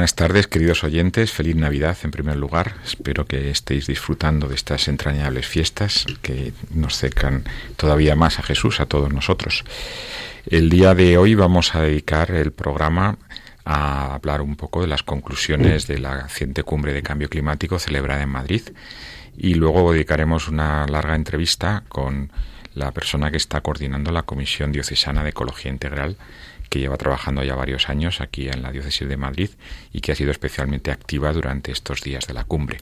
Buenas tardes, queridos oyentes. Feliz Navidad en primer lugar. Espero que estéis disfrutando de estas entrañables fiestas que nos cercan todavía más a Jesús, a todos nosotros. El día de hoy vamos a dedicar el programa a hablar un poco de las conclusiones de la reciente cumbre de cambio climático celebrada en Madrid y luego dedicaremos una larga entrevista con la persona que está coordinando la Comisión Diocesana de Ecología Integral que lleva trabajando ya varios años aquí en la Diócesis de Madrid y que ha sido especialmente activa durante estos días de la cumbre.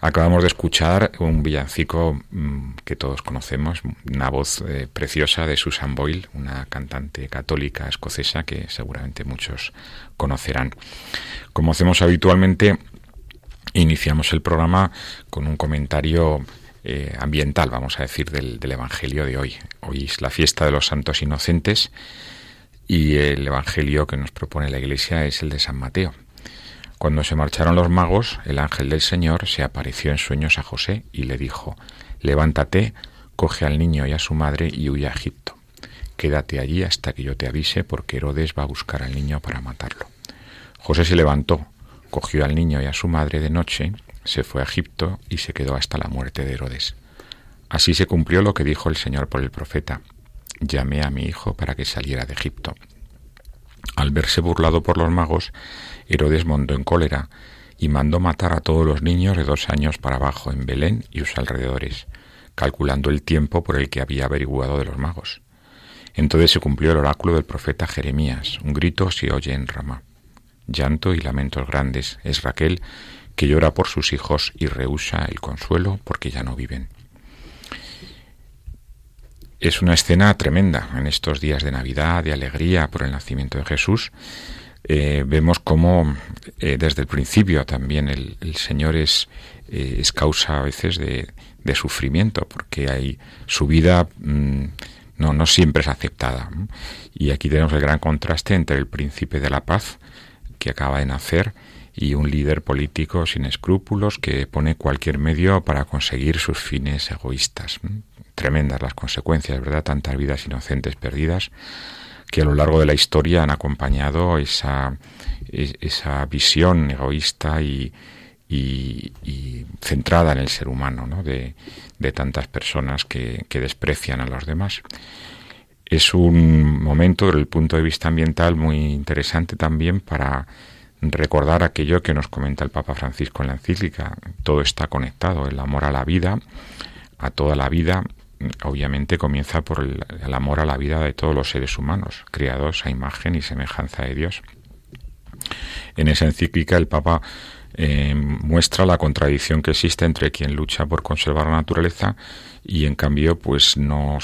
Acabamos de escuchar un villancico mm, que todos conocemos, una voz eh, preciosa de Susan Boyle, una cantante católica escocesa que seguramente muchos conocerán. Como hacemos habitualmente, iniciamos el programa con un comentario eh, ambiental, vamos a decir, del, del Evangelio de hoy. Hoy es la fiesta de los santos inocentes y el Evangelio que nos propone la Iglesia es el de San Mateo. Cuando se marcharon los magos, el ángel del Señor se apareció en sueños a José y le dijo, Levántate, coge al niño y a su madre y huye a Egipto. Quédate allí hasta que yo te avise porque Herodes va a buscar al niño para matarlo. José se levantó, cogió al niño y a su madre de noche, se fue a Egipto y se quedó hasta la muerte de Herodes. Así se cumplió lo que dijo el Señor por el profeta. Llamé a mi hijo para que saliera de Egipto. Al verse burlado por los magos, Herodes montó en cólera y mandó matar a todos los niños de dos años para abajo en Belén y sus alrededores, calculando el tiempo por el que había averiguado de los magos. Entonces se cumplió el oráculo del profeta Jeremías. Un grito se oye en Ramá. Llanto y lamentos grandes. Es Raquel que llora por sus hijos y rehúsa el consuelo porque ya no viven. Es una escena tremenda en estos días de Navidad, de alegría por el nacimiento de Jesús. Eh, vemos cómo eh, desde el principio también el, Señor es, eh, es, causa a veces de, sufrimiento, porque hay su vida mm, no, no siempre es aceptada. Y aquí tenemos el gran contraste entre el príncipe de la paz, que acaba de nacer, y un líder político sin escrúpulos que pone cualquier medio para conseguir sus fines egoístas. Tremendas las consecuencias, ¿verdad? Tantas vidas inocentes perdidas que a lo largo de la historia han acompañado esa, esa visión egoísta y, y, centrada en el ser humano, ¿no? de, de tantas personas que, que desprecian a los demás es un momento desde el punto de vista ambiental muy interesante también para recordar aquello que nos comenta el Papa Francisco en la encíclica. Todo está conectado, el amor a la vida, a toda la vida, obviamente comienza por el, amor a la vida de todos los seres humanos, criados a imagen y semejanza de Dios. En esa encíclica el Papa eh, muestra la contradicción que existe entre quien lucha por conservar la naturaleza y en cambio pues no,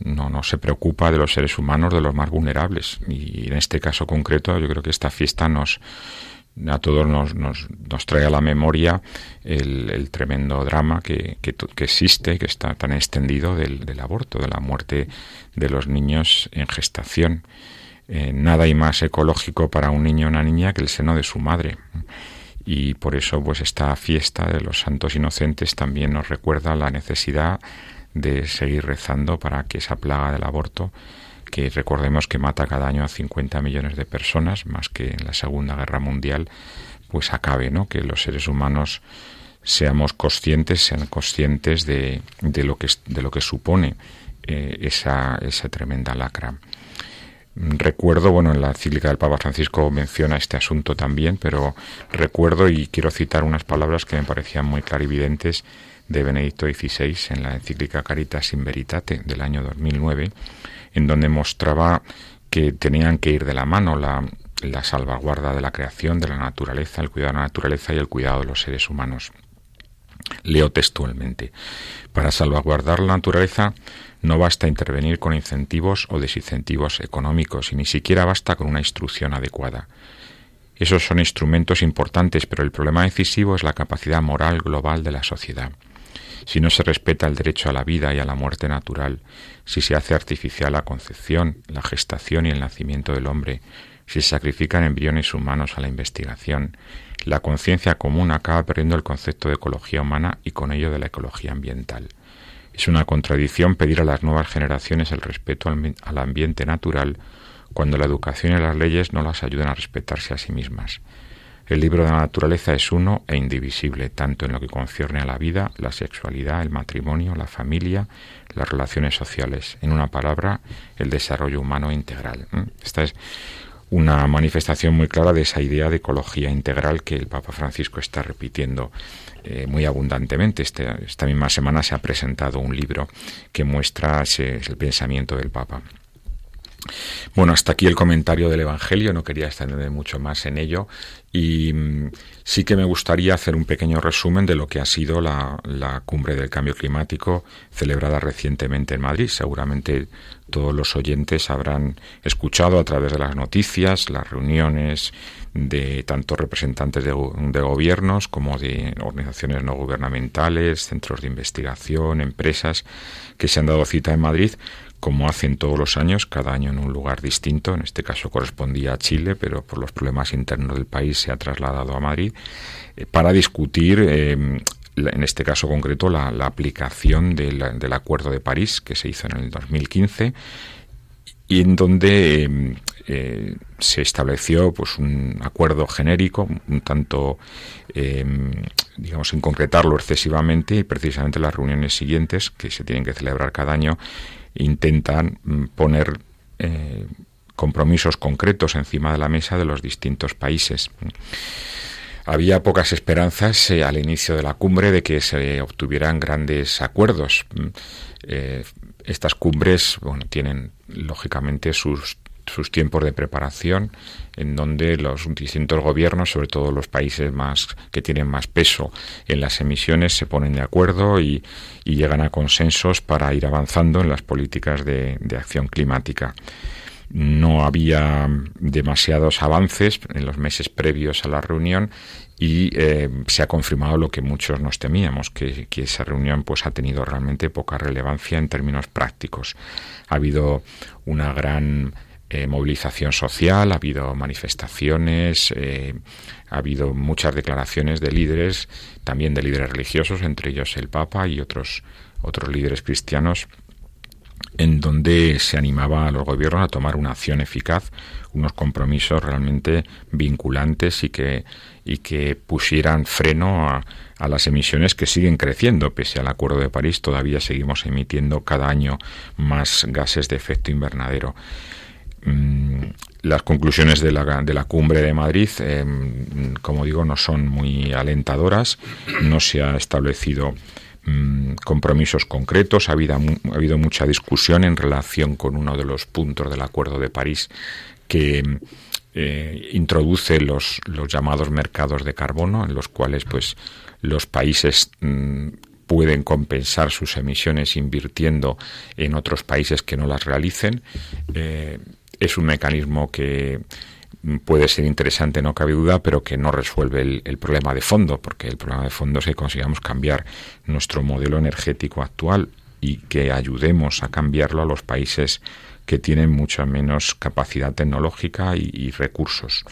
no se preocupa de los seres humanos, de los más vulnerables. Y en este caso concreto, yo creo que esta fiesta nos a todos nos, nos, nos trae a la memoria el, tremendo drama que, que, que, existe, que está tan extendido del, del, aborto, de la muerte de los niños en gestación. Eh, nada hay más ecológico para un niño o una niña que el seno de su madre. Y por eso, pues, esta fiesta de los santos inocentes también nos recuerda la necesidad de seguir rezando para que esa plaga del aborto, que recordemos que mata cada año a 50 millones de personas, más que en la Segunda Guerra Mundial, pues acabe, ¿no? Que los seres humanos seamos conscientes, sean conscientes de, de lo que de lo que supone eh, esa, esa tremenda lacra. Recuerdo, bueno, en la cíclica del Papa Francisco menciona este asunto también, pero recuerdo y quiero citar unas palabras que me parecían muy clarividentes de Benedicto XVI en la encíclica Caritas in Veritate del año 2009, en donde mostraba que tenían que ir de la mano la, la salvaguarda de la creación, de la naturaleza, el cuidado de la naturaleza y el cuidado de los seres humanos. Leo textualmente. Para salvaguardar la naturaleza no basta intervenir con incentivos o desincentivos económicos y ni siquiera basta con una instrucción adecuada. Esos son instrumentos importantes, pero el problema decisivo es la capacidad moral global de la sociedad si no se respeta el derecho a la vida y a la muerte natural, si se hace artificial la concepción, la gestación y el nacimiento del hombre, si se sacrifican embriones humanos a la investigación, la conciencia común acaba perdiendo el concepto de ecología humana y con ello de la ecología ambiental. Es una contradicción pedir a las nuevas generaciones el respeto al, ambiente natural cuando la educación y las leyes no las ayudan a respetarse a sí mismas. El libro de la naturaleza es uno e indivisible, tanto en lo que concierne a la vida, la sexualidad, el matrimonio, la familia, las relaciones sociales. En una palabra, el desarrollo humano integral. Esta es una manifestación muy clara de esa idea de ecología integral que el Papa Francisco está repitiendo eh, muy abundantemente. Este, esta misma semana se ha presentado un libro que muestra el pensamiento del Papa. Bueno, hasta aquí el comentario del Evangelio, no quería extender mucho más en ello y mm, sí que me gustaría hacer un pequeño resumen de lo que ha sido la, la, cumbre del cambio climático celebrada recientemente en Madrid. Seguramente todos los oyentes habrán escuchado a través de las noticias las reuniones de tanto representantes de, de gobiernos como de organizaciones no gubernamentales, centros de investigación, empresas que se han dado cita en Madrid como hacen todos los años, cada año en un lugar distinto. En este caso correspondía a Chile, pero por los problemas internos del país se ha trasladado a Madrid, eh, para discutir, eh, en este caso concreto, la, aplicación del, Acuerdo de París, que se hizo en el 2015, y en donde eh, se estableció pues un acuerdo genérico, un tanto, em, digamos, sin concretarlo excesivamente, y precisamente las reuniones siguientes, que se tienen que celebrar cada año, intentan mm, poner eh, compromisos concretos encima de la mesa de los distintos países. Había pocas esperanzas eh, al inicio de la cumbre de que se obtuvieran grandes acuerdos. Mm, estas cumbres tienen lógicamente sus sus tiempos de preparación, en donde los distintos gobiernos, sobre todo los países más que tienen más peso en las emisiones, se ponen de acuerdo y, llegan a consensos para ir avanzando en las políticas de, acción climática. No había demasiados avances en los meses previos a la reunión y eh, se ha confirmado lo que muchos nos temíamos, que, que, esa reunión pues ha tenido realmente poca relevancia en términos prácticos. Ha habido una gran eh, movilización social, ha habido manifestaciones, eh, ha habido muchas declaraciones de líderes, también de líderes religiosos, entre ellos el Papa y otros, otros líderes cristianos, en donde se animaba a los gobiernos a tomar una acción eficaz, unos compromisos realmente vinculantes y que, y que pusieran freno a, a las emisiones que siguen creciendo. Pese al Acuerdo de París, todavía seguimos emitiendo cada año más gases de efecto invernadero. Mm, las conclusiones de la, de la cumbre de Madrid, eh, como digo, no son muy alentadoras. No se ha establecido mm, compromisos concretos. Ha habido, ha habido mucha discusión en relación con uno de los puntos del Acuerdo de París que eh, introduce los, los llamados mercados de carbono, en los cuales pues los países mm, pueden compensar sus emisiones invirtiendo en otros países que no las realicen. Eh, es un mecanismo que puede ser interesante, no cabe duda, pero que no resuelve el, problema de fondo, porque el problema de fondo es que consigamos cambiar nuestro modelo energético actual y que ayudemos a cambiarlo a los países que tienen mucha menos capacidad tecnológica y, recursos.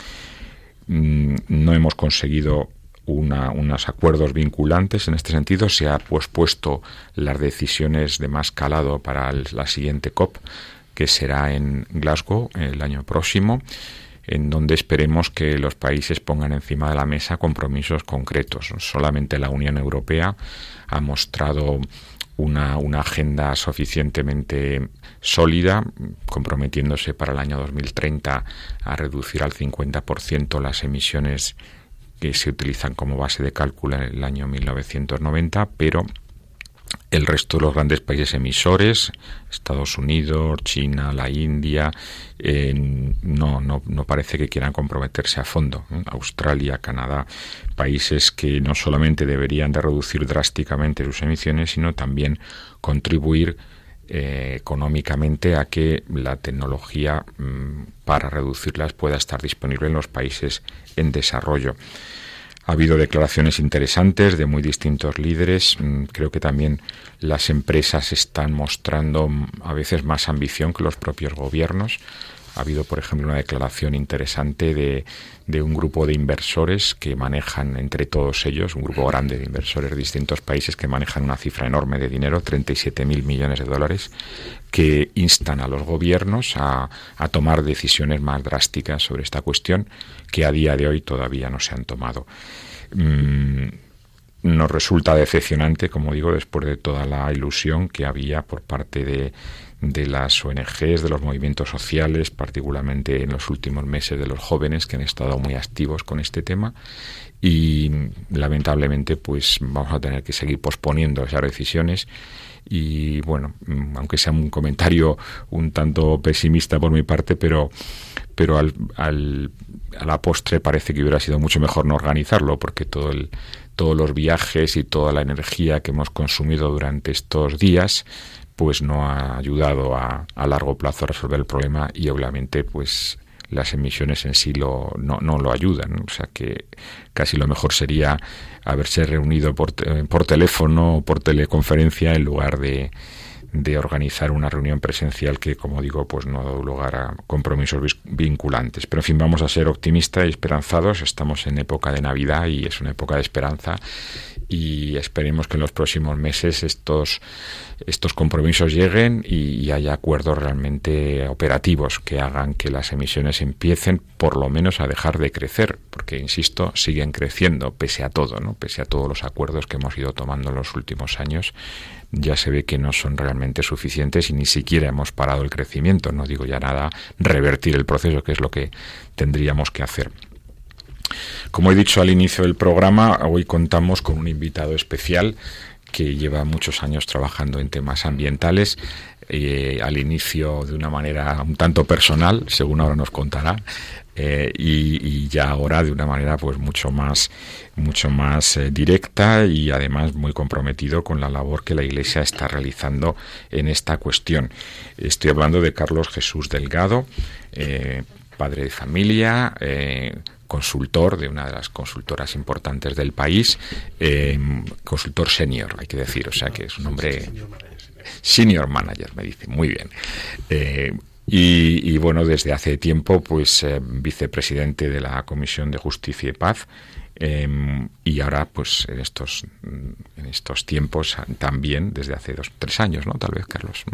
Mm, no hemos conseguido unos acuerdos vinculantes en este sentido. Se ha pospuesto las decisiones de más calado para la siguiente COP que será en Glasgow el año próximo, en donde esperemos que los países pongan encima de la mesa compromisos concretos. Solamente la Unión Europea ha mostrado una, una, agenda suficientemente sólida, comprometiéndose para el año 2030 a reducir al 50% las emisiones que se utilizan como base de cálculo en el año 1990, pero el resto de los grandes países emisores, Estados Unidos, China, la India, eh, no, no, no, parece que quieran comprometerse a fondo. Australia, Canadá, países que no solamente deberían de reducir drásticamente sus emisiones, sino también contribuir eh, económicamente a que la tecnología mm, para reducirlas pueda estar disponible en los países en desarrollo. Ha habido declaraciones interesantes de muy distintos líderes. Mm, creo que también las empresas están mostrando mm, a veces más ambición que los propios gobiernos. Ha habido, por ejemplo, una declaración interesante de, de, un grupo de inversores que manejan entre todos ellos, un grupo grande de inversores de distintos países que manejan una cifra enorme de dinero, 37 mil millones de dólares, que instan a los gobiernos a, a tomar decisiones más drásticas sobre esta cuestión que a día de hoy todavía no se han tomado. Mm, nos resulta decepcionante, como digo, después de toda la ilusión que había por parte de, de las ONGs, de los movimientos sociales, particularmente en los últimos meses de los jóvenes que han estado muy activos con este tema. Y lamentablemente pues vamos a tener que seguir posponiendo esas decisiones. Y bueno, aunque sea un comentario un tanto pesimista por mi parte, pero pero al, al, a la postre parece que hubiera sido mucho mejor no organizarlo porque todo el, todos los viajes y toda la energía que hemos consumido durante estos días pues no ha ayudado a, a largo plazo a resolver el problema y obviamente pues las emisiones en sí lo, no, no lo ayudan. O sea que casi lo mejor sería haberse reunido por, por teléfono o por teleconferencia en lugar de, de organizar una reunión presencial que, como digo, pues no ha dado lugar a compromisos vinculantes. Pero en fin, vamos a ser optimistas y esperanzados. Estamos en época de Navidad y es una época de esperanza y esperemos que en los próximos meses estos, estos compromisos lleguen y, haya acuerdos realmente operativos que hagan que las emisiones empiecen por lo menos a dejar de crecer, porque insisto, siguen creciendo pese a todo, ¿no? pese a todos los acuerdos que hemos ido tomando en los últimos años ya se ve que no son realmente suficientes y ni siquiera hemos parado el crecimiento. No digo ya nada revertir el proceso, que es lo que tendríamos que hacer. Como he dicho al inicio del programa, hoy contamos con un invitado especial que lleva muchos años trabajando en temas ambientales, eh, al inicio de una manera un tanto personal, según ahora nos contará, eh, y, ya ahora de una manera pues mucho más mucho más eh, directa y además muy comprometido con la labor que la Iglesia está realizando en esta cuestión. Estoy hablando de Carlos Jesús Delgado, padre de familia, consultor de una de las consultoras importantes del país, eh, consultor senior, hay que decir, o sea que es un hombre senior manager, me dice, muy bien. Eh, y, bueno, desde hace tiempo, pues eh, vicepresidente de la Comisión de Justicia y Paz Em, y ahora, pues en estos, en estos tiempos, también desde hace dos, tres años, ¿no? Tal vez, Carlos.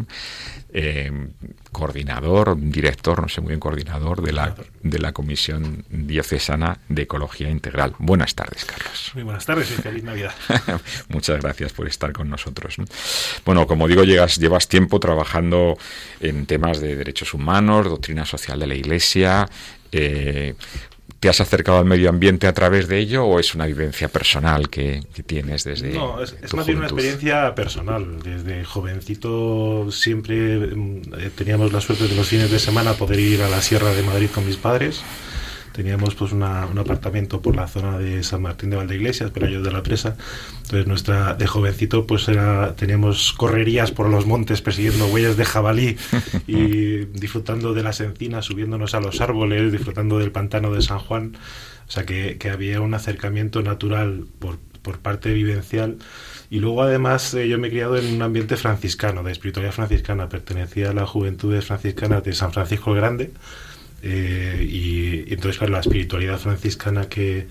Em, coordinador, director, no sé muy bien, coordinador de la, de la Comisión Diocesana de Ecología Integral. Buenas tardes, Carlos. Muy buenas tardes y feliz Navidad. Muchas gracias por estar con nosotros. Bueno, como digo, llegas, llevas tiempo trabajando en temas de derechos humanos, doctrina social de la Iglesia, eh, ¿Te has acercado al medio ambiente a través de ello o es una vivencia personal que, tienes desde.? No, es, más bien una experiencia personal. Desde jovencito siempre mm, eh, teníamos la suerte de los fines de semana poder ir a la Sierra de Madrid con mis padres teníamos pues un apartamento por la zona de San Martín de Valdeiglesias, por ellos de la presa. Entonces nuestra de jovencito pues era teníamos correrías por los montes persiguiendo huellas de jabalí y disfrutando de las encinas, subiéndonos a los árboles, disfrutando del pantano de San Juan. O sea que, había un acercamiento natural por, por parte vivencial. Y luego además eh, yo me he criado en un ambiente franciscano, de espiritualidad franciscana. Pertenecía a la juventud franciscana de San Francisco el Grande eh, y, entonces, claro, la espiritualidad franciscana que,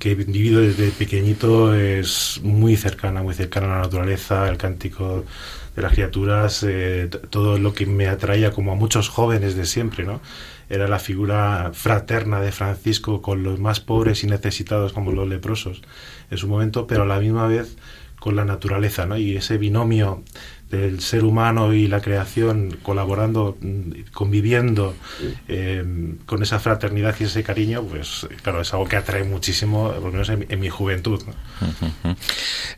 he vivido desde pequeñito es muy cercana, muy cercana a la naturaleza, el cántico de las criaturas, eh, todo lo que me atraía como a muchos jóvenes de siempre, ¿no? Era la figura fraterna de Francisco con los más pobres y necesitados como los leprosos en su momento, pero a la misma vez con la naturaleza, ¿no? Y ese binomio del ser humano y la creación colaborando, mm, conviviendo eh, con esa fraternidad y ese cariño, pues claro, es algo que atrae muchísimo, por lo menos en, mi juventud.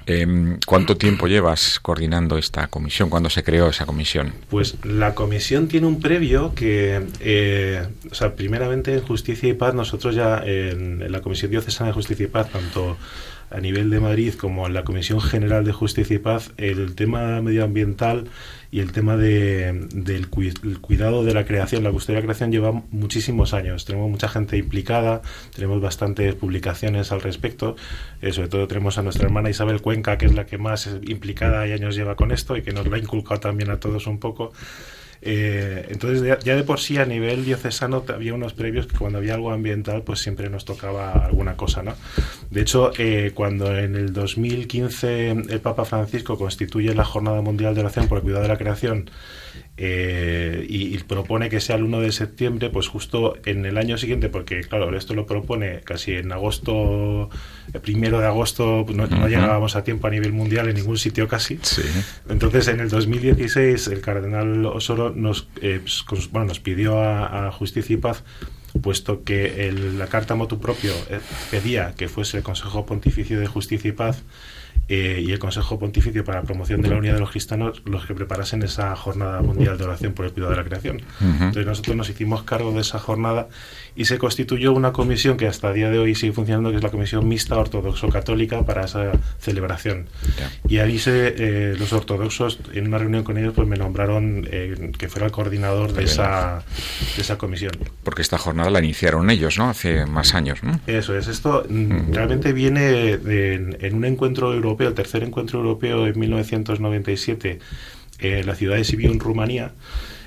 Em, ¿Cuánto tiempo llevas coordinando esta comisión? ¿Cuándo se creó esa comisión? Pues la comisión tiene un previo que, eh, o sea, primeramente en Justicia y Paz, nosotros ya en, en la Comisión Diocesana de Justicia y Paz, tanto a nivel de Madrid como en la Comisión General de Justicia y Paz el tema medioambiental y el tema de, del cuidado de la creación, la custodia de la creación lleva muchísimos años. Tenemos mucha gente implicada, tenemos bastantes publicaciones al respecto. Eh, sobre todo tenemos a nuestra hermana Isabel Cuenca, que es la que más implicada y años lleva con esto y que nos lo ha inculcado también a todos un poco. Eh, entonces, ya de por sí a nivel diocesano había unos previos que cuando había algo ambiental, pues siempre nos tocaba alguna cosa, ¿no? De hecho, eh, cuando en el 2015 el Papa Francisco constituye la Jornada Mundial de Oración por el Cuidado de la Creación, eh, y, propone que sea el 1 de septiembre, pues justo en el año siguiente, porque claro, esto lo propone casi en agosto, el primero de agosto, pues no, llegábamos a tiempo a nivel mundial en ningún sitio casi. Entonces en el 2016 el cardenal Osoro nos, eh, pues, bueno, nos pidió a, Justicia y Paz puesto que la carta motu propio eh, pedía que fuese el Consejo Pontificio de Justicia y Paz eh, y el Consejo Pontificio para la Promoción de la Unidad de los Cristianos los que preparasen esa jornada mundial de oración por el cuidado de la creación. Entonces nosotros nos hicimos cargo de esa jornada y se constituyó una comisión que hasta el día de hoy sigue funcionando, que es la Comisión Mixta Ortodoxo-Católica para esa celebración. Y ahí se, eh, los ortodoxos, en una reunión con ellos, pues me nombraron eh, que fuera el coordinador de esa, de esa comisión. Porque esta jornada la iniciaron ellos, ¿no? Hace más años, ¿no? Eso es. Esto mm, realmente viene en un encuentro europeo el tercer encuentro europeo en 1997 en la ciudad de Sibiu, en Rumanía,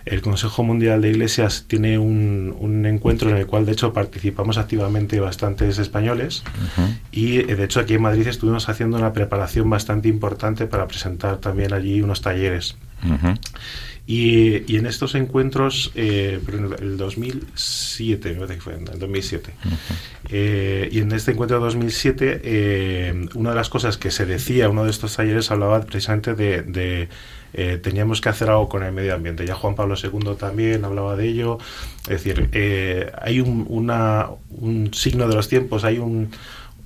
el Consejo Mundial de Iglesias tiene un, un, encuentro en el cual, de hecho, participamos activamente bastantes españoles. Y, eh, de hecho, aquí en Madrid estuvimos haciendo una preparación bastante importante para presentar también allí unos talleres. Y, y, en estos encuentros, eh, en el 2007, me parece que fue en el 2007, eh, y en este encuentro de 2007, eh, una de las cosas que se decía, uno de estos talleres hablaba precisamente de, de eh, teníamos que hacer algo con el medio ambiente. Ya Juan Pablo II también hablaba de ello. Es decir, eh, hay un, una, un signo de los tiempos, hay un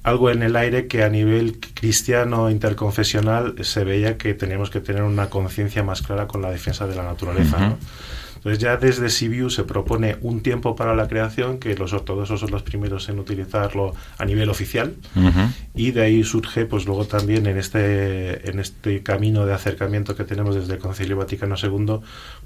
algo en el aire que a nivel cristiano interconfesional se veía que teníamos que tener una conciencia más clara con la defensa de la naturaleza. ¿no? Entonces ya desde Sibiu se propone un tiempo para la creación, que los ortodoxos son los primeros en utilizarlo a nivel oficial, uh -huh. Y de ahí surge pues luego también en este, en este camino de acercamiento que tenemos desde el Concilio Vaticano II,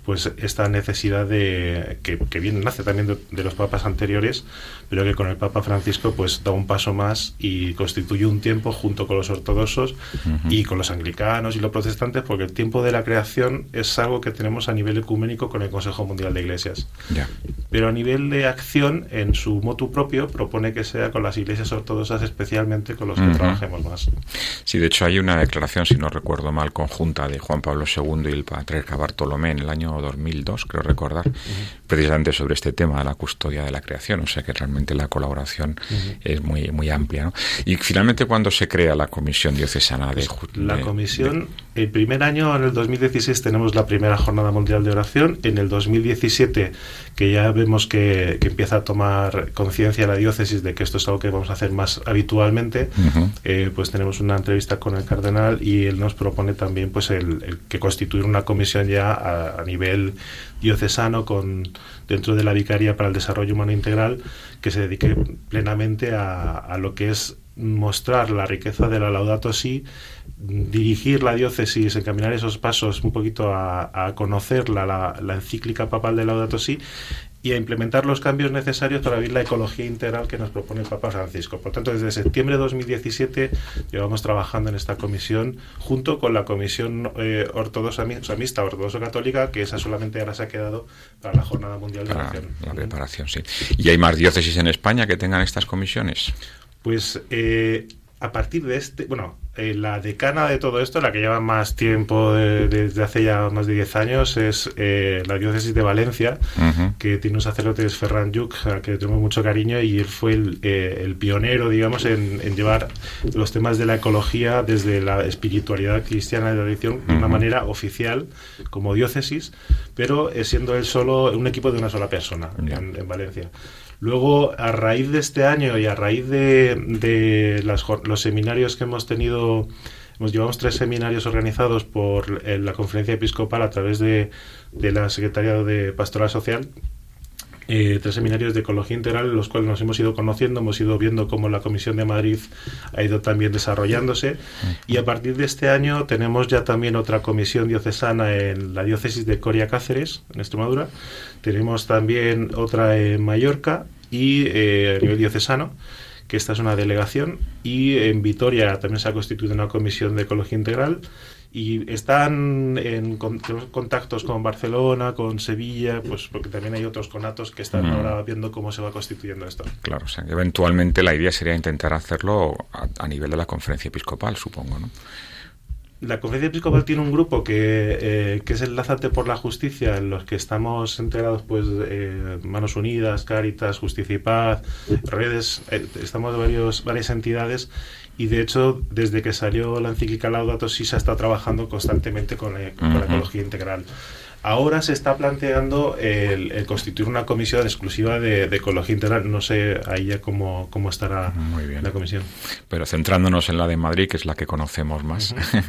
pues esta necesidad de que, que viene, nace también de, de, los papas anteriores, pero que con el Papa Francisco pues da un paso más y constituye un tiempo junto con los ortodoxos uh -huh. y con los anglicanos y los protestantes, porque el tiempo de la creación es algo que tenemos a nivel ecuménico con el Consejo Mundial de Iglesias. Yeah. Pero a nivel de acción, en su motu propio, propone que sea con las iglesias ortodoxas, especialmente con los que uh -huh. trabajemos más. Sí, de hecho hay una declaración, si no recuerdo mal, conjunta de Juan Pablo II y el patriarca Bartolomé en el año 2002, creo recordar, uh -huh. precisamente sobre este tema de la custodia de la creación. O sea que realmente la colaboración uh -huh. es muy, muy amplia. ¿no? Y finalmente, ¿cuándo se crea la Comisión Diocesana de... La de, comisión, de... el primer año, en el 2016, tenemos la primera Jornada Mundial de Oración. En el 2017, que ya vemos que, que empieza a tomar conciencia la diócesis de que esto es algo que vamos a hacer más habitualmente, uh -huh. Eh, pues tenemos una entrevista con el cardenal y él nos propone también pues el, que constituir una comisión ya a, nivel diocesano con dentro de la Vicaría para el Desarrollo Humano Integral que se dedique plenamente a, lo que es mostrar la riqueza de la Laudato Si, dirigir la diócesis, encaminar esos pasos un poquito a, a conocer la, la, la, encíclica papal de Laudato Si y a implementar los cambios necesarios para vivir la ecología integral que nos propone el Papa Francisco. Por tanto, desde septiembre de 2017 llevamos trabajando en esta comisión junto con la comisión eh, ortodoxa mixta ortodoxo católica que esa solamente ahora se ha quedado para la Jornada Mundial de Oración. La preparación, sí. ¿Y hay más diócesis en España que tengan estas comisiones? Pues eh, a partir de este, bueno, eh, la decana de todo esto, la que lleva más tiempo de, de, desde hace ya más de 10 años, es eh, la diócesis de Valencia, uh -huh. que tiene un sacerdote, es Ferran Lluc, al que tenemos mucho cariño, y él fue el, eh, el pionero, digamos, en, en, llevar los temas de la ecología desde la espiritualidad cristiana de la tradición uh -huh. de una manera oficial, como diócesis, pero eh, siendo él solo un equipo de una sola persona en Valencia. Luego, a raíz de este año y a raíz de, de las, los seminarios que hemos tenido, hemos llevamos tres seminarios organizados por eh, la conferencia episcopal a través de, de la Secretaría de Pastoral Social, eh, tres seminarios de ecología integral en los cuales nos hemos ido conociendo, hemos ido viendo cómo la Comisión de Madrid ha ido también desarrollándose. Y a partir de este año tenemos ya también otra comisión diocesana en la diócesis de Coria Cáceres, en Extremadura, tenemos también otra en Mallorca y eh, a nivel diocesano que esta es una delegación. Y en Vitoria también se ha constituido una comisión de ecología integral y están en contactos con Barcelona, con Sevilla, pues porque también hay otros conatos que están mm. ahora viendo cómo se va constituyendo esto. Claro, o sea, eventualmente la idea sería intentar hacerlo a, a nivel de la conferencia episcopal, supongo, ¿no? La Conferencia Episcopal tiene un grupo que, eh, que es el Lázate por la Justicia, en los que estamos integrados, pues, eh, Manos Unidas, Cáritas, Justicia y Paz, redes, eh, estamos varios, varias entidades y de hecho, desde que salió la encíclica Laudato Si se ha estado trabajando constantemente con, la, con la ecología integral. Ahora se está planteando el, el constituir una comisión exclusiva de, de, ecología integral. No sé ahí ya cómo, cómo estará la comisión. Pero centrándonos en la de Madrid, que es la que conocemos más, uh -huh.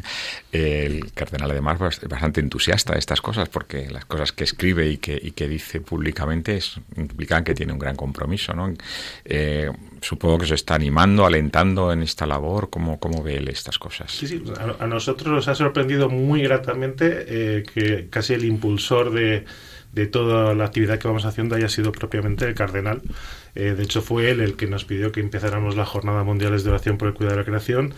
el cardenal además es bastante entusiasta de estas cosas, porque las cosas que escribe y que, y que dice públicamente es, implican que tiene un gran compromiso. ¿no? Eh, supongo que se está animando, alentando en esta labor. ¿Cómo, cómo ve él estas cosas? Sí, sí, a, a nosotros nos ha sorprendido muy gratamente eh, que casi el impulsor de, de toda la actividad que vamos haciendo haya sido propiamente el cardenal. Eh, de hecho, fue él el que nos pidió que empezáramos la Jornada Mundial de Oración por el Cuidado de la Creación.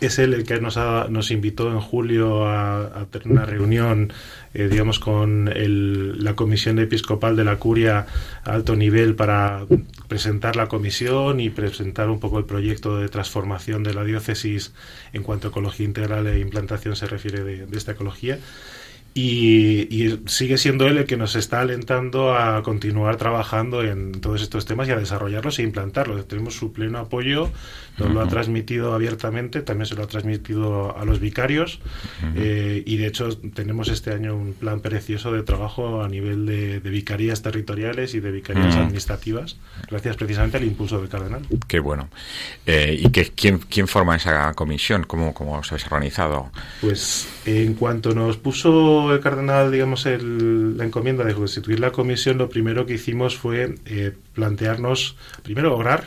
Es él el que nos, nos invitó en julio a, tener una reunión, eh, digamos, con la Comisión Episcopal de la Curia a alto nivel para presentar la comisión y presentar un poco el proyecto de transformación de la diócesis en cuanto a ecología integral e implantación se refiere de esta ecología. Y, sigue siendo él el que nos está alentando a continuar trabajando en todos estos temas y a desarrollarlos e implantarlos. Tenemos su pleno apoyo, nos lo ha transmitido abiertamente, también se lo ha transmitido a los vicarios eh, y de hecho tenemos este año un plan precioso de trabajo a nivel de, vicarías territoriales y de vicarías administrativas, gracias precisamente al impulso del cardenal. Qué bueno. Eh, ¿Y que, quién, quién forma esa comisión? ¿Cómo, cómo se ha organizado? Pues en cuanto nos puso el cardenal, digamos, la encomienda de constituir la comisión, lo primero que hicimos fue eh, plantearnos, primero orar,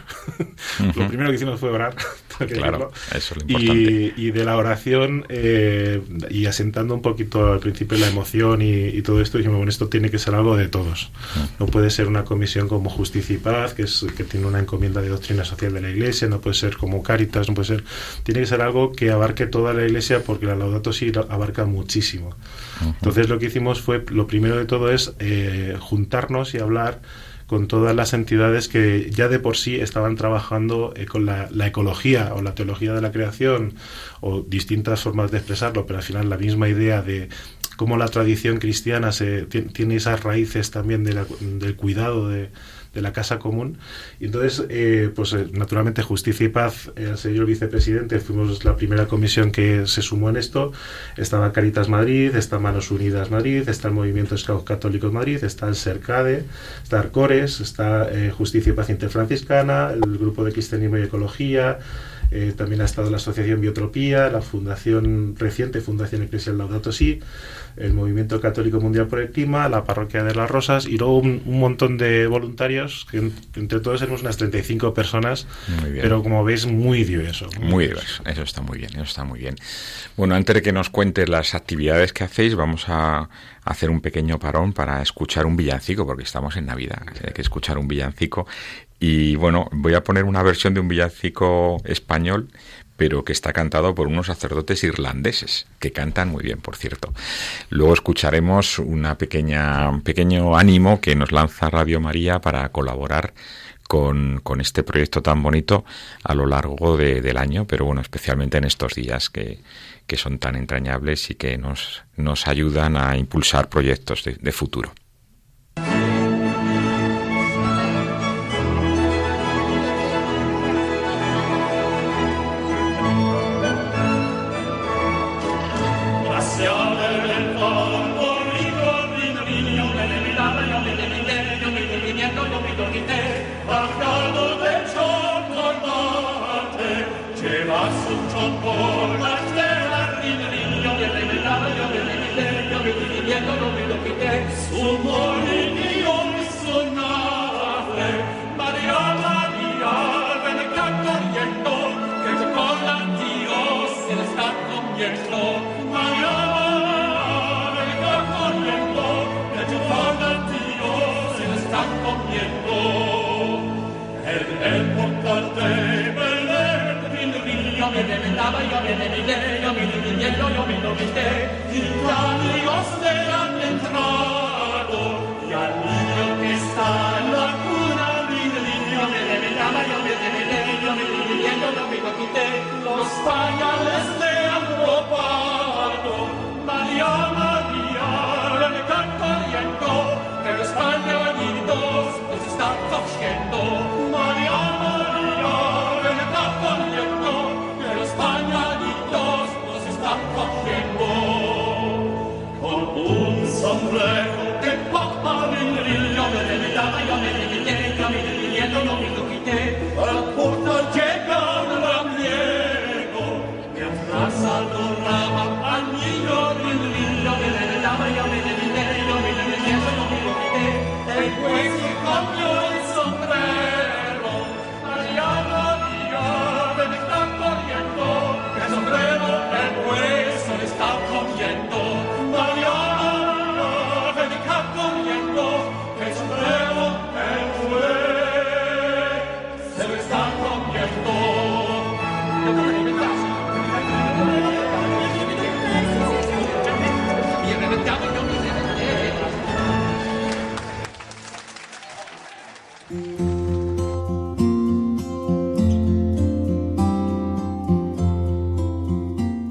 lo primero que hicimos fue orar, claro, eso es lo importante. Y, de la oración, eh, y asentando un poquito al principio la emoción y, todo esto, dijimos, bueno, esto tiene que ser algo de todos. No puede ser una comisión como Justicia y Paz, que, es, que tiene una encomienda de doctrina social de la Iglesia, no puede ser como Caritas, no puede ser... Tiene que ser algo que abarque toda la Iglesia, porque la Laudato Si abarca muchísimo. Entonces lo que hicimos fue, lo primero de todo es eh, juntarnos y hablar con todas las entidades que ya de por sí estaban trabajando eh, con la, ecología o la teología de la creación o distintas formas de expresarlo, pero al final la misma idea de cómo la tradición cristiana se, tiene esas raíces también del cuidado de, de la Casa Común. Y entonces, eh, pues eh, naturalmente Justicia y Paz, el señor vicepresidente, fuimos la primera comisión que se sumó en esto. Estaba Caritas Madrid, está Manos Unidas Madrid, está el Movimiento Esclavos Católicos Madrid, está el SERCADE, está Arcores, está eh, Justicia y Paz Interfranciscana, el Grupo de Cristianismo y Ecología, eh, también ha estado la Asociación Biotropía, la Fundación reciente, Fundación Eclesial Laudato Si, el Movimiento Católico Mundial por el Clima, la Parroquia de las Rosas y luego un, montón de voluntarios, que entre todos éramos unas 35 personas, pero como veis muy diverso. Muy, diverso, eso está muy bien, eso está muy bien. Bueno, antes de que nos cuentes las actividades que hacéis, vamos a hacer un pequeño parón para escuchar un villancico, porque estamos en Navidad, hay que escuchar un villancico y bueno, voy a poner una versión de un villancico español, pero que está cantado por unos sacerdotes irlandeses, que cantan muy bien, por cierto. Luego escucharemos una pequeña, un pequeño ánimo que nos lanza Radio María para colaborar con, este proyecto tan bonito a lo largo del año, pero bueno, especialmente en estos días que, son tan entrañables y que nos ayudan a impulsar proyectos de futuro. て痛みを捨て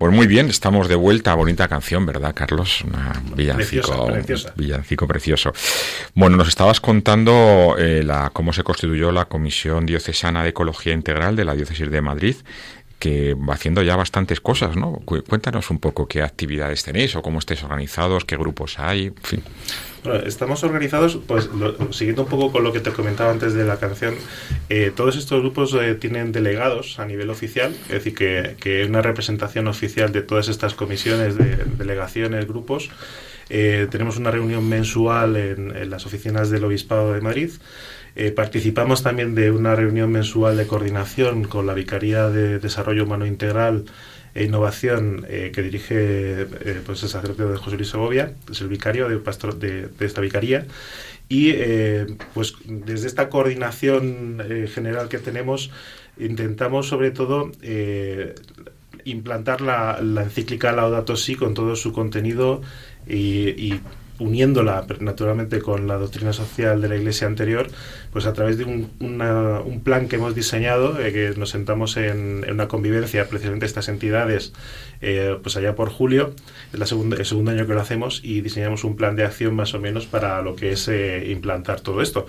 Pues muy bien, estamos de vuelta. Bonita canción, ¿verdad, Carlos? Una villancico, villancico precioso. Bueno, nos estabas contando eh, la, cómo se constituyó la Comisión Diocesana de Ecología Integral de la Diócesis de Madrid que haciendo ya bastantes cosas, ¿no? Cuéntanos un poco qué actividades tenéis o cómo estáis organizados, qué grupos hay, en fin. estamos organizados, pues siguiendo un poco con lo que te comentaba antes de la canción, eh, todos estos grupos eh, tienen delegados a nivel oficial, es decir, que, que una representación oficial de todas estas comisiones, de delegaciones, grupos. Eh, tenemos una reunión mensual en, en las oficinas del Obispado de Madrid. Eh, participamos también de una reunión mensual de coordinación con la Vicaría de Desarrollo Humano Integral e Innovación eh, que dirige eh, pues el sacerdote de José Luis Segovia, es el vicario de, pastor de, esta vicaría. Y pues desde esta coordinación general que tenemos intentamos sobre todo implantar la, la, encíclica Laudato Si con todo su contenido y, uniéndola naturalmente con la doctrina social de la Iglesia anterior, pues a través de un, plan que hemos diseñado, eh, que nos sentamos en, una convivencia, precisamente estas entidades, eh, pues allá por julio, es la segunda, el segundo año que lo hacemos, y diseñamos un plan de acción más o menos para lo que es eh, implantar todo esto.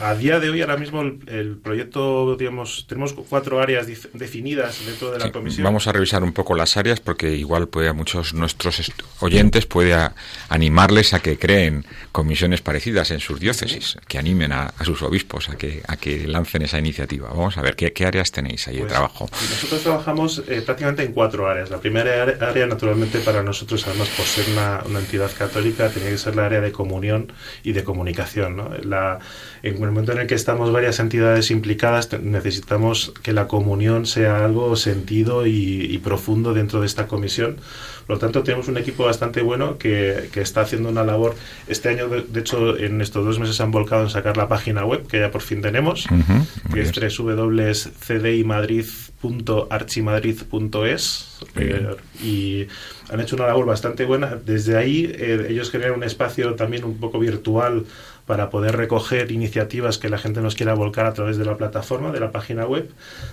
a día de hoy, ahora mismo, el, proyecto, digamos, tenemos cuatro áreas definidas dentro de la comisión. Vamos a revisar un poco las áreas porque igual puede a muchos nuestros oyentes puede animarles a que creen comisiones parecidas en sus diócesis, que animen a, a sus obispos a que, a que lancen esa iniciativa. Vamos a ver, ¿qué, qué áreas tenéis ahí de pues, trabajo? Nosotros trabajamos eh, prácticamente en cuatro áreas. La primera área, naturalmente, para nosotros, además por ser una, una, entidad católica, tenía que ser la área de comunión y de comunicación. ¿no? La, en el momento en el que estamos varias entidades implicadas, necesitamos que la comunión sea algo sentido y, y profundo dentro de esta comisión por lo tanto, tenemos un equipo bastante bueno que, que está haciendo una labor. Este año, de, hecho, en estos dos meses se han volcado en sacar la página web, que ya por fin tenemos, que es www.cdimadrid.archimadrid.es. Eh, y han hecho una labor bastante buena. Desde ahí, eh, ellos generan un espacio también un poco virtual para poder recoger iniciativas que la gente nos quiera volcar a través de la plataforma, de la página web.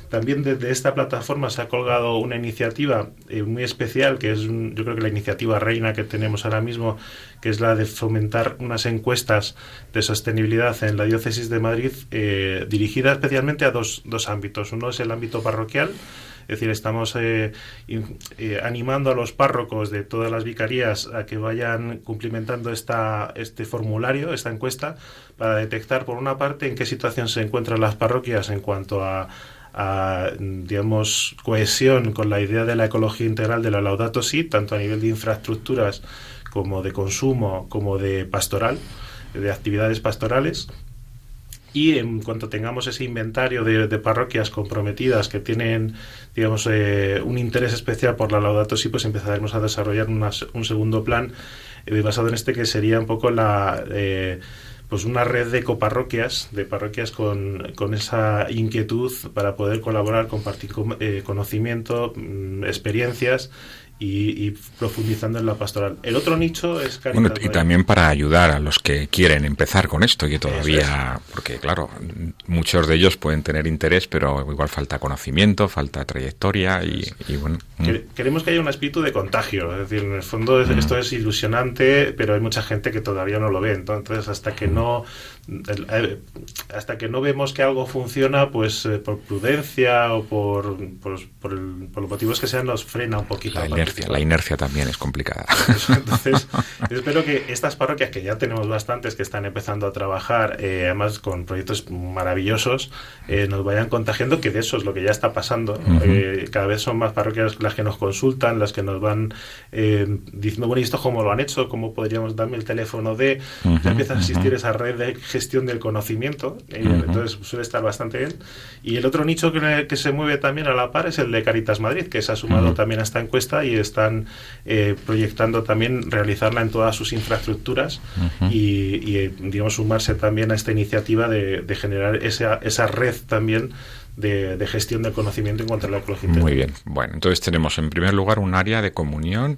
También desde esta plataforma se ha colgado una iniciativa eh, muy especial, que es yo creo que la iniciativa reina que tenemos ahora mismo, que es la de fomentar unas encuestas de sostenibilidad en la diócesis de Madrid, eh, dirigida especialmente a dos, dos ámbitos. Uno es el ámbito parroquial, es decir, estamos eh, eh, animando a los párrocos de todas las vicarías a que vayan cumplimentando esta, este formulario, esta encuesta, para detectar, por una parte, en qué situación se encuentran las parroquias en cuanto a, digamos, cohesión con la idea de la ecología integral de la Laudato Si, tanto a nivel de infraestructuras como de consumo, como de pastoral, de actividades pastorales y en cuanto tengamos ese inventario de, parroquias comprometidas que tienen, digamos, eh, un interés especial por la Laudato Si, pues empezaremos a desarrollar un segundo plan eh, basado en este que sería un poco la... Eh, pues una red de coparroquias, de parroquias con, con esa inquietud para poder colaborar, compartir conocimiento, mm, experiencias y, profundizando en la pastoral. El otro nicho es Bueno, y también para ayudar a los que quieren empezar con esto y todavía, porque claro, muchos de ellos pueden tener interés, pero igual falta conocimiento, falta trayectoria y, bueno. Mm. Queremos que haya un espíritu de contagio, es decir, en el fondo mm. esto es ilusionante, pero hay mucha gente que todavía no lo ve, entonces hasta que no eh, hasta que no vemos que algo funciona, pues eh, por prudencia o por, por, por, los motivos que sean, nos frena un poquito. La inercia, la inercia también es complicada. Entonces, espero que estas parroquias, que ya tenemos bastantes que están empezando a trabajar, eh, además con proyectos maravillosos, nos vayan contagiando, que de eso es lo que ya está pasando. cada vez son más parroquias las que nos consultan, las que nos van diciendo, bueno, ¿y esto cómo lo han hecho? ¿Cómo podríamos darme el teléfono de? ya empieza a existir esa red de gestión del conocimiento, entonces suele estar bastante bien. Y el otro nicho que, que, se mueve también a la par es el de Caritas Madrid, que se ha sumado también a esta encuesta y están eh, proyectando también realizarla en todas sus infraestructuras y, digamos, sumarse también a esta iniciativa de, de generar esa, esa red también de, gestión del conocimiento en cuanto a la ecología. Muy bien. Bueno, entonces tenemos en primer lugar un área de comunión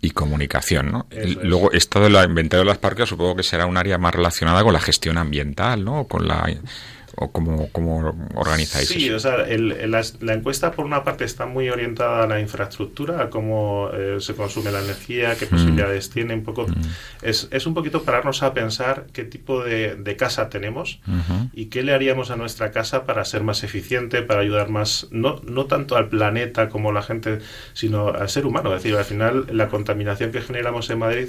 y comunicación, ¿no? Luego, esto de la inventario de las parques supongo que será un área más relacionada con la gestión ambiental, ¿no? Con la ¿O cómo, organizáis sí, o sea, la, encuesta por una parte está muy orientada a la infraestructura, a cómo eh, se consume la energía, qué mm. posibilidades tiene, un poco... Mm. Es, es, un poquito pararnos a pensar qué tipo de, casa tenemos y qué le haríamos a nuestra casa para ser más eficiente, para ayudar más, no, no tanto al planeta como la gente, sino al ser humano. Es decir, al final la contaminación que generamos en Madrid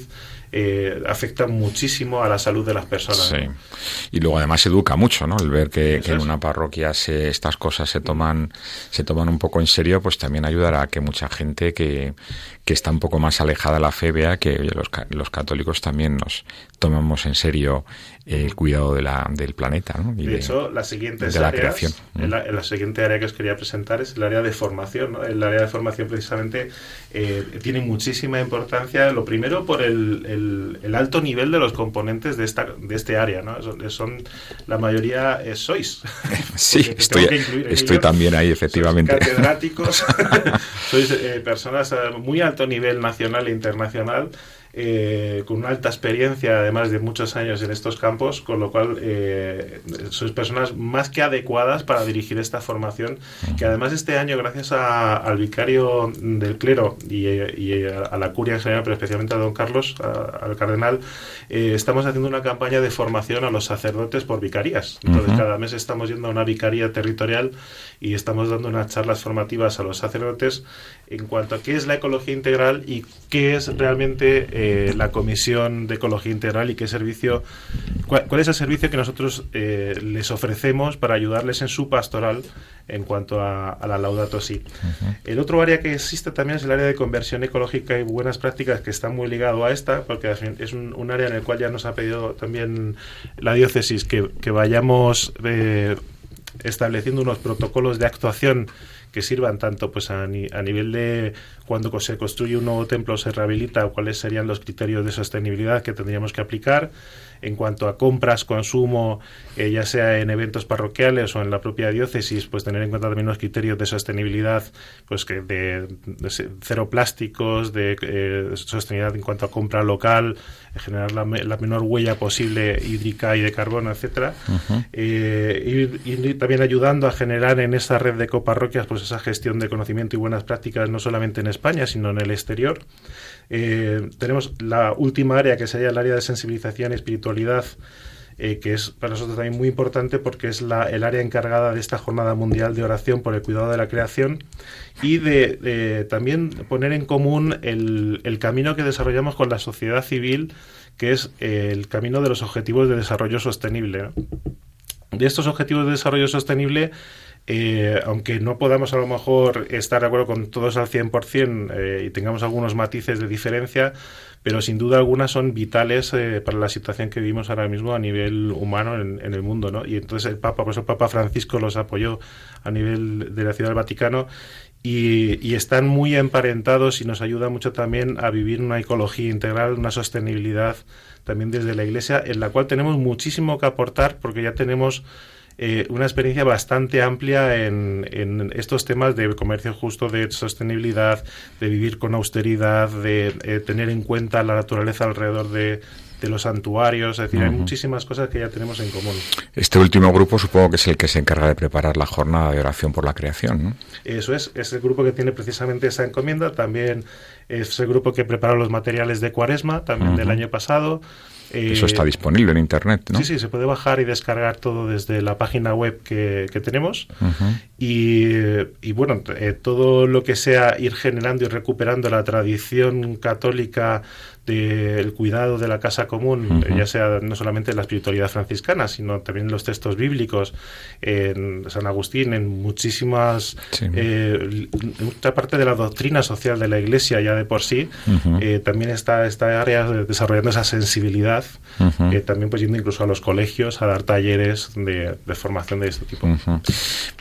eh, afecta muchísimo a la salud de las personas. Sí. Y luego además educa mucho, ¿no? El ver que, en una parroquia se, estas cosas se toman, se toman un poco en serio, pues también ayudará a que mucha gente que, que está un poco más alejada de la fe vea que los, los católicos también nos tomamos en serio el cuidado de la, del planeta. ¿no? Y de, hecho, la siguiente la creación. La, siguiente área que os quería presentar es el área de formación. ¿no? El área de formación precisamente eh, tiene muchísima importancia, lo primero por el, el, alto nivel de los componentes de, esta, de este área. ¿no? Son, la mayoría sois. Sí, estoy, estoy también ahí, efectivamente. catedráticos, sois eh, personas a muy alto nivel nacional e internacional eh, con una alta experiencia, además de muchos años en estos campos, con lo cual eh, sois personas más que adecuadas para dirigir esta formación, que además este año, gracias al vicario del clero y, a la curia en general, pero especialmente a don Carlos, al cardenal, eh, estamos haciendo una campaña de formación a los sacerdotes por vicarías. Entonces, cada mes estamos yendo a una vicaría territorial y estamos dando unas charlas formativas a los sacerdotes en cuanto a qué es la ecología integral y qué es realmente eh, la Comisión de Ecología Integral y qué servicio, cuál, es el servicio que nosotros eh, les ofrecemos para ayudarles en su pastoral en cuanto a, la Laudato Si. El otro área que existe también es el área de conversión ecológica y buenas prácticas que está muy ligado a esta, porque es un, área en el cual ya nos ha pedido también la diócesis que, vayamos eh, estableciendo unos protocolos de actuación que sirvan tanto pues a, nivel de cuando se construye un nuevo templo se rehabilita cuáles serían los criterios de sostenibilidad que tendríamos que aplicar. En cuanto a compras, consumo, eh, ya sea en eventos parroquiales o en la propia diócesis, pues tener en cuenta también los criterios de sostenibilidad, pues que de, cero plásticos, de eh, sostenibilidad en cuanto a compra local, generar la, menor huella posible hídrica y de carbono, etcétera, eh, y, también ayudando a generar en esa red de coparroquias pues esa gestión de conocimiento y buenas prácticas no solamente en España sino en el exterior. Eh, tenemos la última área que sería el área de sensibilización y espiritualidad. Eh, que es para nosotros también muy importante porque es la, el área encargada de esta Jornada Mundial de Oración por el Cuidado de la Creación y de, también poner en común el, el, camino que desarrollamos con la sociedad civil, que es el camino de los Objetivos de Desarrollo Sostenible. De estos Objetivos de Desarrollo Sostenible eh, aunque no podamos a lo mejor estar de acuerdo con todos al 100% eh, y tengamos algunos matices de diferencia, pero sin duda alguna son vitales eh, para la situación que vivimos ahora mismo a nivel humano en, el mundo. ¿no? Y entonces el Papa, pues el Papa Francisco los apoyó a nivel de la Ciudad del Vaticano y, y, están muy emparentados y nos ayuda mucho también a vivir una ecología integral, una sostenibilidad también desde la Iglesia, en la cual tenemos muchísimo que aportar porque ya tenemos eh, una experiencia bastante amplia en, en, estos temas de comercio justo, de sostenibilidad, de vivir con austeridad, de eh, tener en cuenta la naturaleza alrededor de, de los santuarios, es decir, hay muchísimas cosas que ya tenemos en común. Este último grupo supongo que es el que se encarga de preparar la jornada de oración por la creación, ¿no? Eso es, es el grupo que tiene precisamente esa encomienda, también es el grupo que prepara los materiales de Cuaresma, también del año pasado. Eso está disponible en Internet, ¿no? Sí, sí, se puede bajar y descargar todo desde la página web que, tenemos. y, y, bueno, eh, todo lo que sea ir generando y recuperando la tradición católica del cuidado de la casa común, ya sea no solamente en la espiritualidad franciscana, sino también los textos bíblicos, en San Agustín, en muchísimas, eh, mucha parte de la doctrina social de la Iglesia ya de por sí, eh, también está esta área desarrollando esa sensibilidad, eh, también pues yendo incluso a los colegios a dar talleres de, formación de este tipo.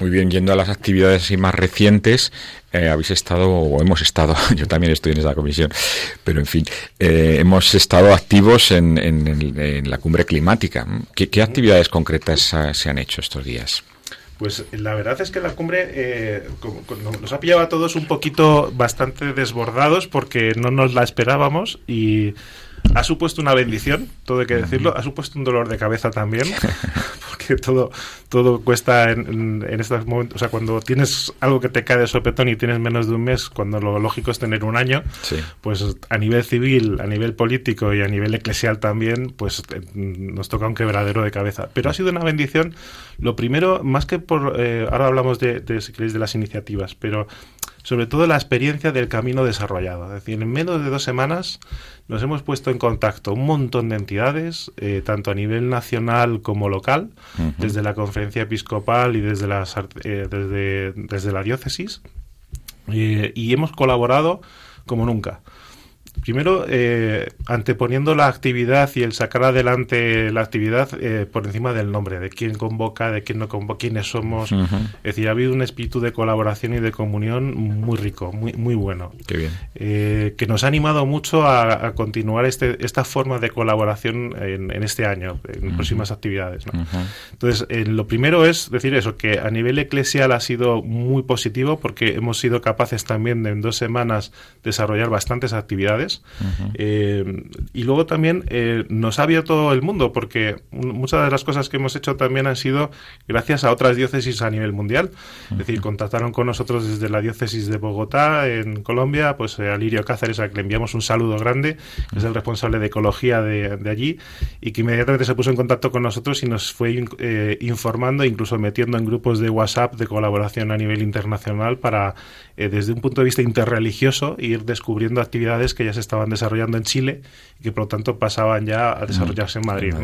Muy bien, yendo a las actividades más recientes, eh, habéis estado, o hemos estado, yo también estoy en esa comisión, pero en fin, eh, hemos estado activos en, en, la cumbre climática. ¿Qué, actividades concretas se han hecho estos días? Pues la verdad es que la cumbre eh, nos ha pillado a todos un poquito bastante desbordados porque no nos la esperábamos y ha supuesto una bendición, todo hay que decirlo, ha supuesto un dolor de cabeza también, porque todo, todo cuesta en, estos momentos, o sea, cuando tienes algo que te cae de sopetón y tienes menos de un mes, cuando lo lógico es tener un año, pues a nivel civil, a nivel político y a nivel eclesial también, pues eh, nos toca un quebradero de cabeza. Pero ha sido una bendición, lo primero, más que por, eh, ahora hablamos de, de, si queréis, de las iniciativas, pero sobre todo la experiencia del camino desarrollado. Es decir, en menos de dos semanas nos hemos puesto en contacto un montón de entidades, eh, tanto a nivel nacional como local, desde la conferencia episcopal y desde, las, eh, desde, desde la diócesis, eh, y hemos colaborado como nunca. Primero, eh, anteponiendo la actividad y el sacar adelante la actividad eh, por encima del nombre, de quién convoca, de quién no convoca, quiénes somos. Es decir, ha habido un espíritu de colaboración y de comunión muy rico, muy, muy bueno. Qué bien. Eh, que nos ha animado mucho a, continuar este, esta forma de colaboración en, este año, en próximas actividades. Entonces, lo primero es decir eso, que a nivel eclesial ha sido muy positivo porque hemos sido capaces también de en dos semanas desarrollar bastantes actividades eh, y luego también eh, nos ha abierto el mundo, porque muchas de las cosas que hemos hecho también han sido gracias a otras diócesis a nivel mundial. Es decir, contactaron con nosotros desde la diócesis de Bogotá, en Colombia, pues eh, a Lirio Cáceres, a que le enviamos un saludo grande, que es el responsable de ecología de, allí, y que inmediatamente se puso en contacto con nosotros y nos fue informando, incluso metiendo en grupos de WhatsApp de colaboración a nivel internacional para, desde un punto de vista interreligioso, ir descubriendo actividades que ya se estaban desarrollando en Chile y que por lo tanto pasaban ya a desarrollarse en Madrid.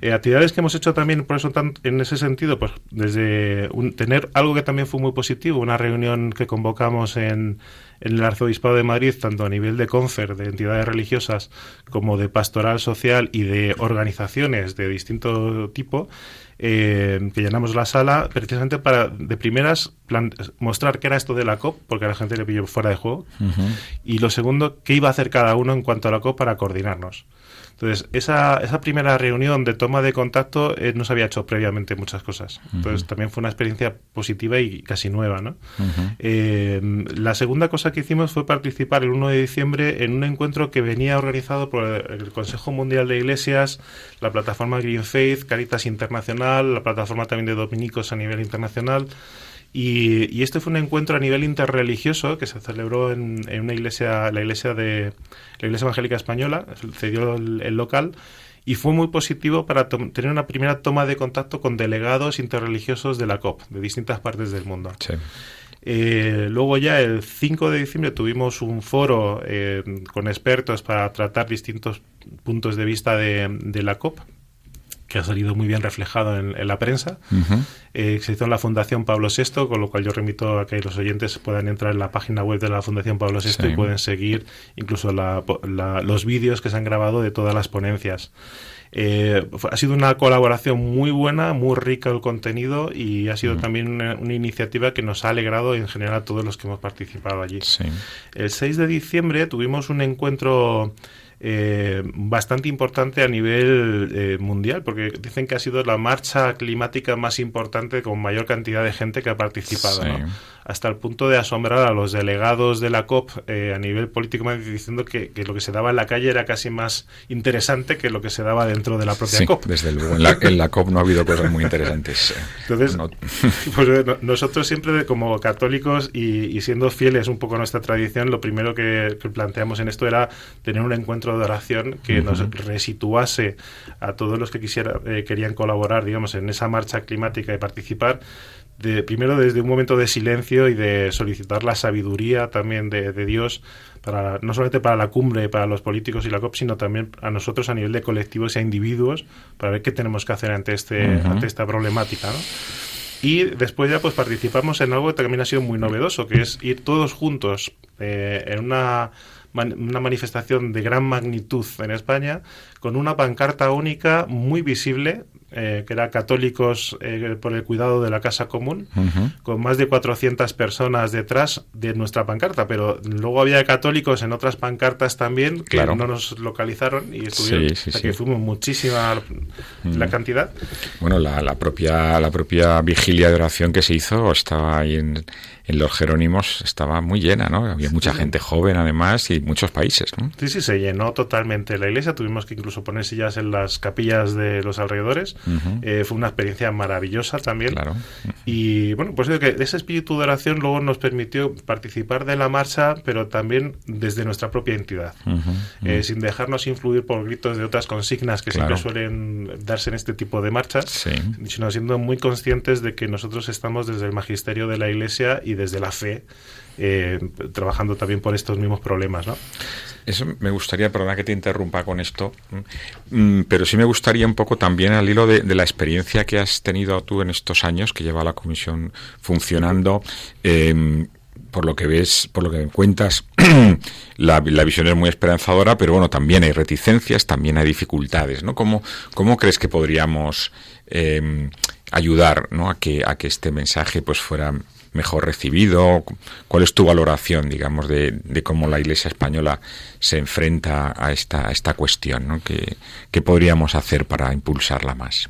Eh, actividades que hemos hecho también, por eso en ese sentido, pues desde tener algo que también fue muy positivo, una reunión que convocamos en, en el Arzobispado de Madrid, tanto a nivel de confer, de entidades religiosas, como de pastoral social y de organizaciones de distinto tipo, eh, que llenamos la sala precisamente para, de primeras, mostrar qué era esto de la COP, porque a la gente le pilló fuera de juego, y lo segundo, qué iba a hacer cada uno en cuanto a la COP para coordinarnos. Entonces, esa, esa primera reunión de toma de contacto eh, no se había hecho previamente muchas cosas. Entonces, también fue una experiencia positiva y casi nueva, ¿no? Eh, la segunda cosa que hicimos fue participar el 1 de diciembre en un encuentro que venía organizado por el Consejo Mundial de Iglesias, la plataforma Green Faith, Caritas Internacional, la plataforma también de Dominicos a nivel internacional, y, este fue un encuentro a nivel interreligioso que se celebró en, una iglesia, la iglesia de la Iglesia Evangélica Española, cedió el, local y fue muy positivo para tener una primera toma de contacto con delegados interreligiosos de la COP, de distintas partes del mundo. Eh, luego ya el 5 de diciembre tuvimos un foro eh, con expertos para tratar distintos puntos de vista de, de la COP, que ha salido muy bien reflejado en, la prensa. Eh, se hizo en la Fundación Pablo VI, con lo cual yo remito a que los oyentes puedan entrar en la página web de la Fundación Pablo VI y pueden seguir incluso los vídeos que se han grabado de todas las ponencias. Eh, ha sido una colaboración muy buena, muy rica el contenido y ha sido también una, iniciativa que nos ha alegrado en general a todos los que hemos participado allí. El 6 de diciembre tuvimos un encuentro eh, bastante importante a nivel eh, mundial, porque dicen que ha sido la marcha climática más importante con mayor cantidad de gente que ha participado, hasta el punto de asombrar a los delegados de la COP eh, a nivel político, diciendo que, lo que se daba en la calle era casi más interesante que lo que se daba dentro de la propia COP. Desde luego, en la, COP no ha habido cosas muy interesantes. Entonces, pues, nosotros siempre como católicos y, siendo fieles un poco a nuestra tradición, lo primero que planteamos en esto era tener un encuentro de oración que nos resituase a todos los que quisiera, eh, querían colaborar, digamos, en esa marcha climática y participar, de, primero desde un momento de silencio y de solicitar la sabiduría también de, Dios, para, no solamente para la cumbre, para los políticos y la COP, sino también a nosotros a nivel de colectivos y a individuos, para ver qué tenemos que hacer ante, este, ante esta problemática. Y después ya pues participamos en algo que también ha sido muy novedoso, que es ir todos juntos eh, en una una manifestación de gran magnitud en España, con una pancarta única muy visible eh, que era Católicos eh, por el Cuidado de la Casa Común, con más de 400 personas detrás de nuestra pancarta, pero luego había católicos en otras pancartas también que no nos localizaron y estuvieron, que fuimos muchísima la cantidad. Bueno, la, la, propia, la propia vigilia de oración que se hizo estaba ahí en, en los Jerónimos estaba muy llena, ¿no? Había mucha gente joven además y muchos países, ¿no? Sí, sí, se llenó totalmente la iglesia. Tuvimos que incluso poner sillas en las capillas de los alrededores. Eh, fue una experiencia maravillosa también. Claro. Y bueno, pues que ese espíritu de oración luego nos permitió participar de la marcha, pero también desde nuestra propia entidad, eh, sin dejarnos influir por gritos de otras consignas que siempre suelen darse en este tipo de marchas, sino siendo muy conscientes de que nosotros estamos desde el magisterio de la iglesia y desde la fe eh, trabajando también por estos mismos problemas, ¿no? Eso me gustaría, perdona que te interrumpa con esto, mm, pero sí me gustaría un poco también al hilo de, la experiencia que has tenido tú en estos años que lleva la comisión funcionando. Em, por lo que ves, por lo que cuentas, la, visión es muy esperanzadora, pero bueno, también hay reticencias, también hay dificultades, ¿no? ¿Cómo, cómo crees que podríamos em, ayudar ¿no? a, que, a que este mensaje pues fuera mejor recibido? ¿Cuál es tu valoración, digamos, de, cómo la Iglesia española se enfrenta a esta, esta cuestión? ¿no? ¿Qué, ¿Qué podríamos hacer para impulsarla más?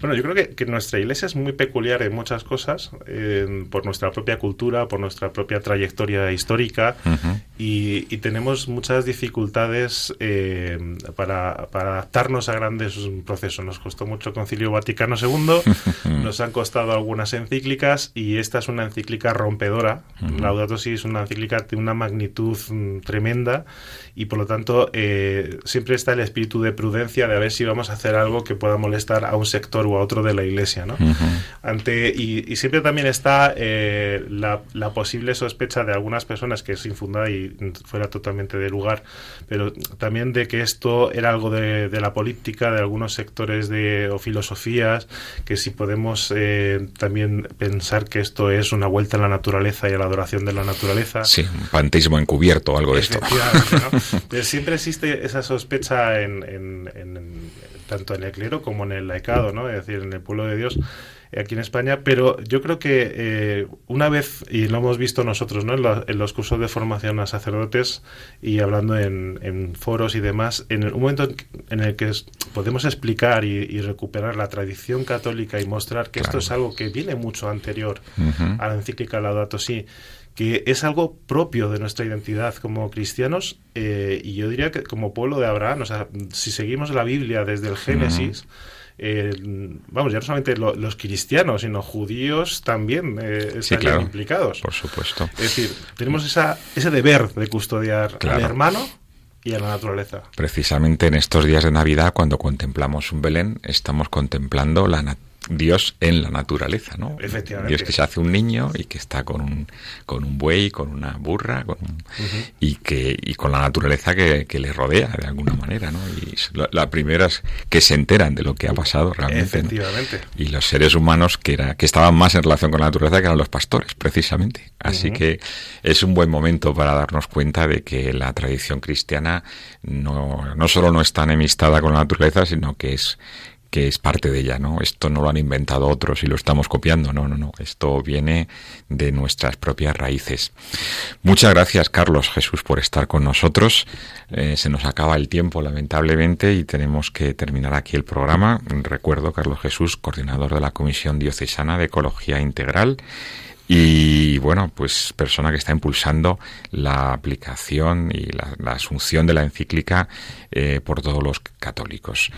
Bueno, yo creo que, nuestra iglesia es muy peculiar en muchas cosas, por nuestra propia cultura, por nuestra propia trayectoria histórica, y, tenemos muchas dificultades eh, para, adaptarnos a grandes procesos. Nos costó mucho el Concilio Vaticano II, nos han costado algunas encíclicas, y esta es una encíclica rompedora. Laudato Si es una encíclica de una magnitud mm, tremenda, y por lo tanto eh, siempre está el espíritu de prudencia de a ver si vamos a hacer algo que pueda molestar a un sector u a otro de la iglesia. ¿no? Ante, y, siempre también está eh, la, posible sospecha de algunas personas que es infundada y fuera totalmente de lugar, pero también de que esto era algo de, la política, de algunos sectores de, o filosofías, que si podemos eh, también pensar que esto es una vuelta a la naturaleza y a la adoración de la naturaleza. Sí, un panteísmo encubierto algo de esto. ¿no? siempre existe esa sospecha en, tanto en el clero como en el laicado, ¿no? Es decir, en el pueblo de Dios eh, aquí en España, pero yo creo que eh, una vez, y lo hemos visto nosotros ¿no? en, los cursos de formación a sacerdotes y hablando en, foros y demás, en un momento en el que podemos explicar y, recuperar la tradición católica y mostrar que esto es algo que viene mucho anterior a la encíclica Laudato Si, que es algo propio de nuestra identidad como cristianos eh, y yo diría que como pueblo de Abraham, o sea, si seguimos la Biblia desde el Génesis, eh, vamos, ya no solamente los cristianos, sino judíos también eh, están implicados. Por supuesto. Es decir, tenemos esa, ese deber de custodiar al hermano y a la naturaleza. Precisamente en estos días de Navidad, cuando contemplamos un Belén, estamos contemplando la, naturaleza Dios en la naturaleza, ¿no? Efectivamente. Dios que se hace un niño y que está con un, con un buey, con una burra, con y que y con la naturaleza que, le rodea de alguna manera, ¿no? Y la, primera es que se enteran de lo que ha pasado realmente. Efectivamente. Y los seres humanos que era que estaban más en relación con la naturaleza que eran los pastores, precisamente. Así que es un buen momento para darnos cuenta de que la tradición cristiana no, no solo no está enemistada con la naturaleza, sino que es que es parte de ella, ¿no? Esto no lo han inventado otros y lo estamos copiando, no, no, no. Esto viene de nuestras propias raíces. Muchas gracias, Carlos Jesús, por estar con nosotros. Eh, se nos acaba el tiempo, lamentablemente, y tenemos que terminar aquí el programa. Recuerdo, Carlos Jesús, coordinador de la Comisión Diocesana de Ecología Integral y bueno, pues persona que está impulsando la aplicación y la, asunción de la encíclica eh, por todos los católicos.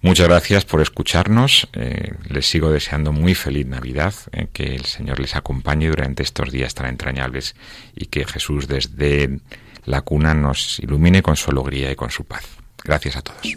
Muchas gracias por escucharnos. Eh, les sigo deseando muy feliz Navidad, eh, que el Señor les acompañe durante estos días tan entrañables y que Jesús desde la cuna nos ilumine con su alegría y con su paz. Gracias a todos.